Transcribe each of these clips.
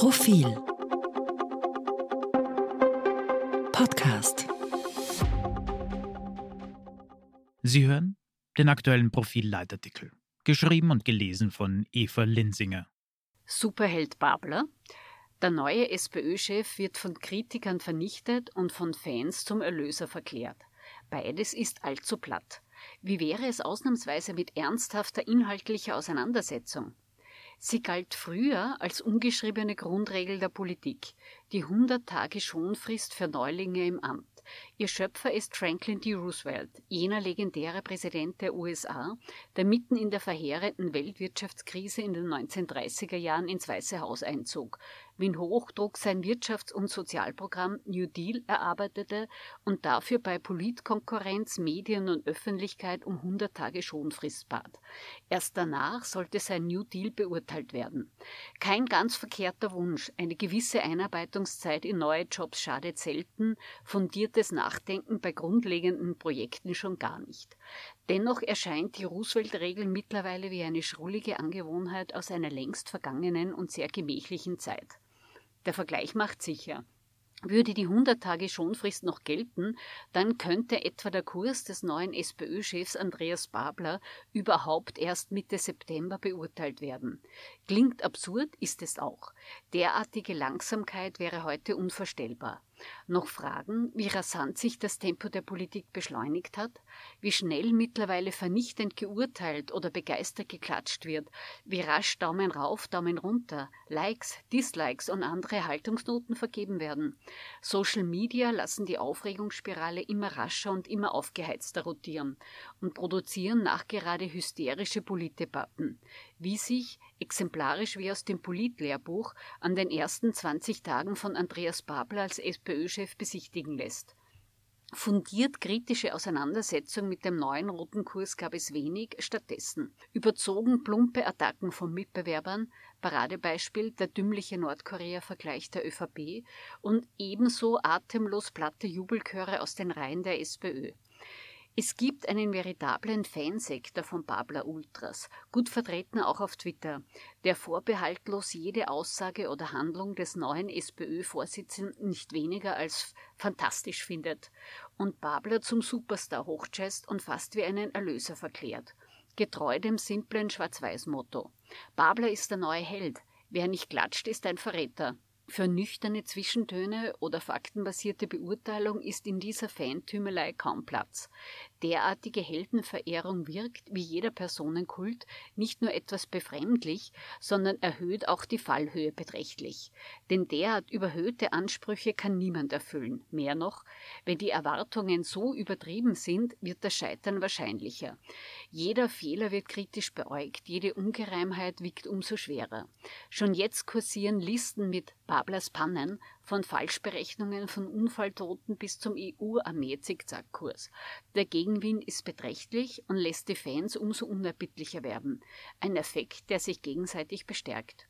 Profil Podcast Sie hören den aktuellen Profil-Leitartikel, geschrieben und gelesen von Eva Linsinger. Superheld Babler. Der neue SPÖ-Chef wird von Kritikern vernichtet und von Fans zum Erlöser verklärt. Beides ist allzu platt. Wie wäre es ausnahmsweise mit ernsthafter inhaltlicher Auseinandersetzung? Sie galt früher als ungeschriebene Grundregel der Politik, die 100 Tage Schonfrist für Neulinge im Amt. Ihr Schöpfer ist Franklin D. Roosevelt, jener legendäre Präsident der USA, der mitten in der verheerenden Weltwirtschaftskrise in den 1930er Jahren ins Weiße Haus einzog, mit Hochdruck sein Wirtschafts- und Sozialprogramm New Deal erarbeitete und dafür bei Politkonkurrenz, Medien und Öffentlichkeit um 100 Tage Schonfrist bat. Erst danach sollte sein New Deal beurteilt werden. Kein ganz verkehrter Wunsch, eine gewisse Einarbeitungszeit in neue Jobs schadet selten, fundiertes Nachdenken bei grundlegenden Projekten schon gar nicht. Dennoch erscheint die Roosevelt-Regel mittlerweile wie eine schrullige Angewohnheit aus einer längst vergangenen und sehr gemächlichen Zeit. Der Vergleich macht sicher. Würde die 100 Tage Schonfrist noch gelten, dann könnte etwa der Kurs des neuen SPÖ-Chefs Andreas Babler überhaupt erst Mitte September beurteilt werden. Klingt absurd, ist es auch. Derartige Langsamkeit wäre heute unvorstellbar. Noch Fragen, wie rasant sich das Tempo der Politik beschleunigt hat, wie schnell mittlerweile vernichtend geurteilt oder begeistert geklatscht wird, wie rasch Daumen rauf, Daumen runter, Likes, Dislikes und andere Haltungsnoten vergeben werden. Social Media lassen die Aufregungsspirale immer rascher und immer aufgeheizter rotieren und produzieren nachgerade hysterische Politdebatten, wie sich, exemplarisch wie aus dem Politlehrbuch, an den ersten 20 Tagen von Andreas Babler als SPÖ-Chef besichtigen lässt. Fundiert kritische Auseinandersetzung mit dem neuen roten Kurs gab es wenig, stattdessen überzogen plumpe Attacken von Mitbewerbern, Paradebeispiel der dümmliche Nordkorea-Vergleich der ÖVP und ebenso atemlos platte Jubelchöre aus den Reihen der SPÖ. Es gibt einen veritablen Fansektor von Babler Ultras, gut vertreten auch auf Twitter, der vorbehaltlos jede Aussage oder Handlung des neuen SPÖ-Vorsitzenden nicht weniger als fantastisch findet und Babler zum Superstar hochchest und fast wie einen Erlöser verklärt. Getreu dem simplen Schwarz-Weiß-Motto. Babler ist der neue Held. Wer nicht klatscht, ist ein Verräter. Für nüchterne Zwischentöne oder faktenbasierte Beurteilung ist in dieser Fantümelei kaum Platz. Derartige Heldenverehrung wirkt, wie jeder Personenkult, nicht nur etwas befremdlich, sondern erhöht auch die Fallhöhe beträchtlich. Denn derart überhöhte Ansprüche kann niemand erfüllen. Mehr noch, wenn die Erwartungen so übertrieben sind, wird das Scheitern wahrscheinlicher. Jeder Fehler wird kritisch beäugt, jede Ungereimheit wiegt umso schwerer. Schon jetzt kursieren Listen mit Pablers Pannen, von Falschberechnungen von Unfalltoten bis zum EU-Armee-Zickzackkurs. Der Gegenwind ist beträchtlich und lässt die Fans umso unerbittlicher werden. Ein Effekt, der sich gegenseitig bestärkt.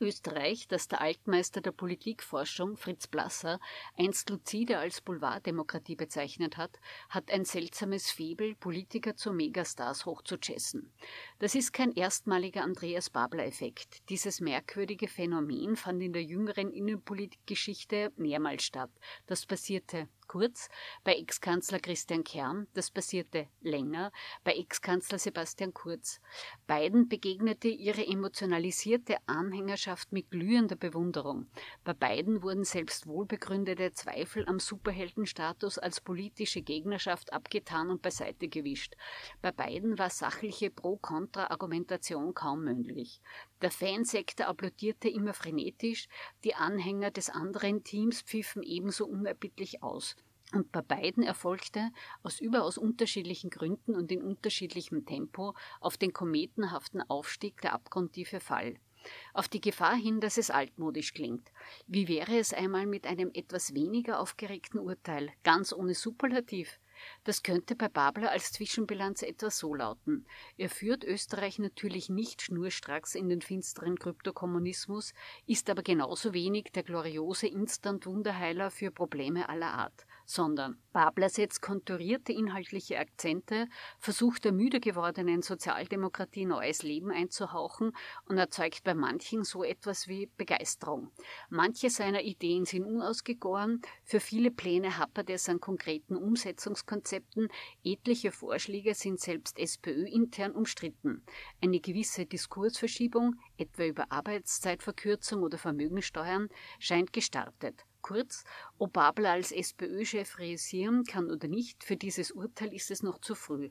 Österreich, das der Altmeister der Politikforschung Fritz Blasser einst lucide als Boulevarddemokratie bezeichnet hat, hat ein seltsames Febel, Politiker zu Megastars hochzuchessen. Das ist kein erstmaliger Andreas Babler-Effekt. Dieses merkwürdige Phänomen fand in der jüngeren Innenpolitikgeschichte mehrmals statt. Das passierte kurz bei Ex-Kanzler Christian Kern, das passierte länger bei Ex-Kanzler Sebastian Kurz. Beiden begegnete ihre emotionalisierte Anhängerschaft mit glühender Bewunderung. Bei beiden wurden selbst wohlbegründete Zweifel am Superheldenstatus als politische Gegnerschaft abgetan und beiseite gewischt. Bei beiden war sachliche Pro-Kontra-Argumentation kaum möglich. Der Fansektor applaudierte immer frenetisch, die Anhänger des anderen Teams pfiffen ebenso unerbittlich aus. Und bei beiden erfolgte aus überaus unterschiedlichen Gründen und in unterschiedlichem Tempo auf den kometenhaften Aufstieg der abgrundtiefe Fall. Auf die Gefahr hin, dass es altmodisch klingt. Wie wäre es einmal mit einem etwas weniger aufgeregten Urteil, ganz ohne Superlativ? Das könnte bei Babler als Zwischenbilanz etwa so lauten. Er führt Österreich natürlich nicht schnurstracks in den finsteren Kryptokommunismus, ist aber genauso wenig der gloriose Instant-Wunderheiler für Probleme aller Art sondern Babler setzt konturierte inhaltliche Akzente, versucht der müde gewordenen Sozialdemokratie neues Leben einzuhauchen und erzeugt bei manchen so etwas wie Begeisterung. Manche seiner Ideen sind unausgegoren, für viele Pläne hapert es an konkreten Umsetzungskonzepten, etliche Vorschläge sind selbst SPÖ-intern umstritten. Eine gewisse Diskursverschiebung, etwa über Arbeitszeitverkürzung oder Vermögensteuern, scheint gestartet. Kurz, ob Babler als SPÖ-Chef realisieren kann oder nicht, für dieses Urteil ist es noch zu früh.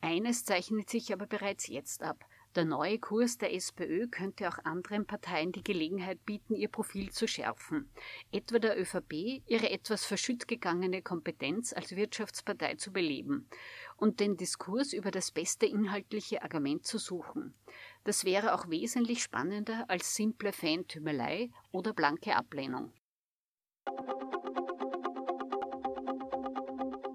Eines zeichnet sich aber bereits jetzt ab. Der neue Kurs der SPÖ könnte auch anderen Parteien die Gelegenheit bieten, ihr Profil zu schärfen. Etwa der ÖVP ihre etwas verschütt gegangene Kompetenz als Wirtschaftspartei zu beleben und den Diskurs über das beste inhaltliche Argument zu suchen. Das wäre auch wesentlich spannender als simple Fantümelei oder blanke Ablehnung.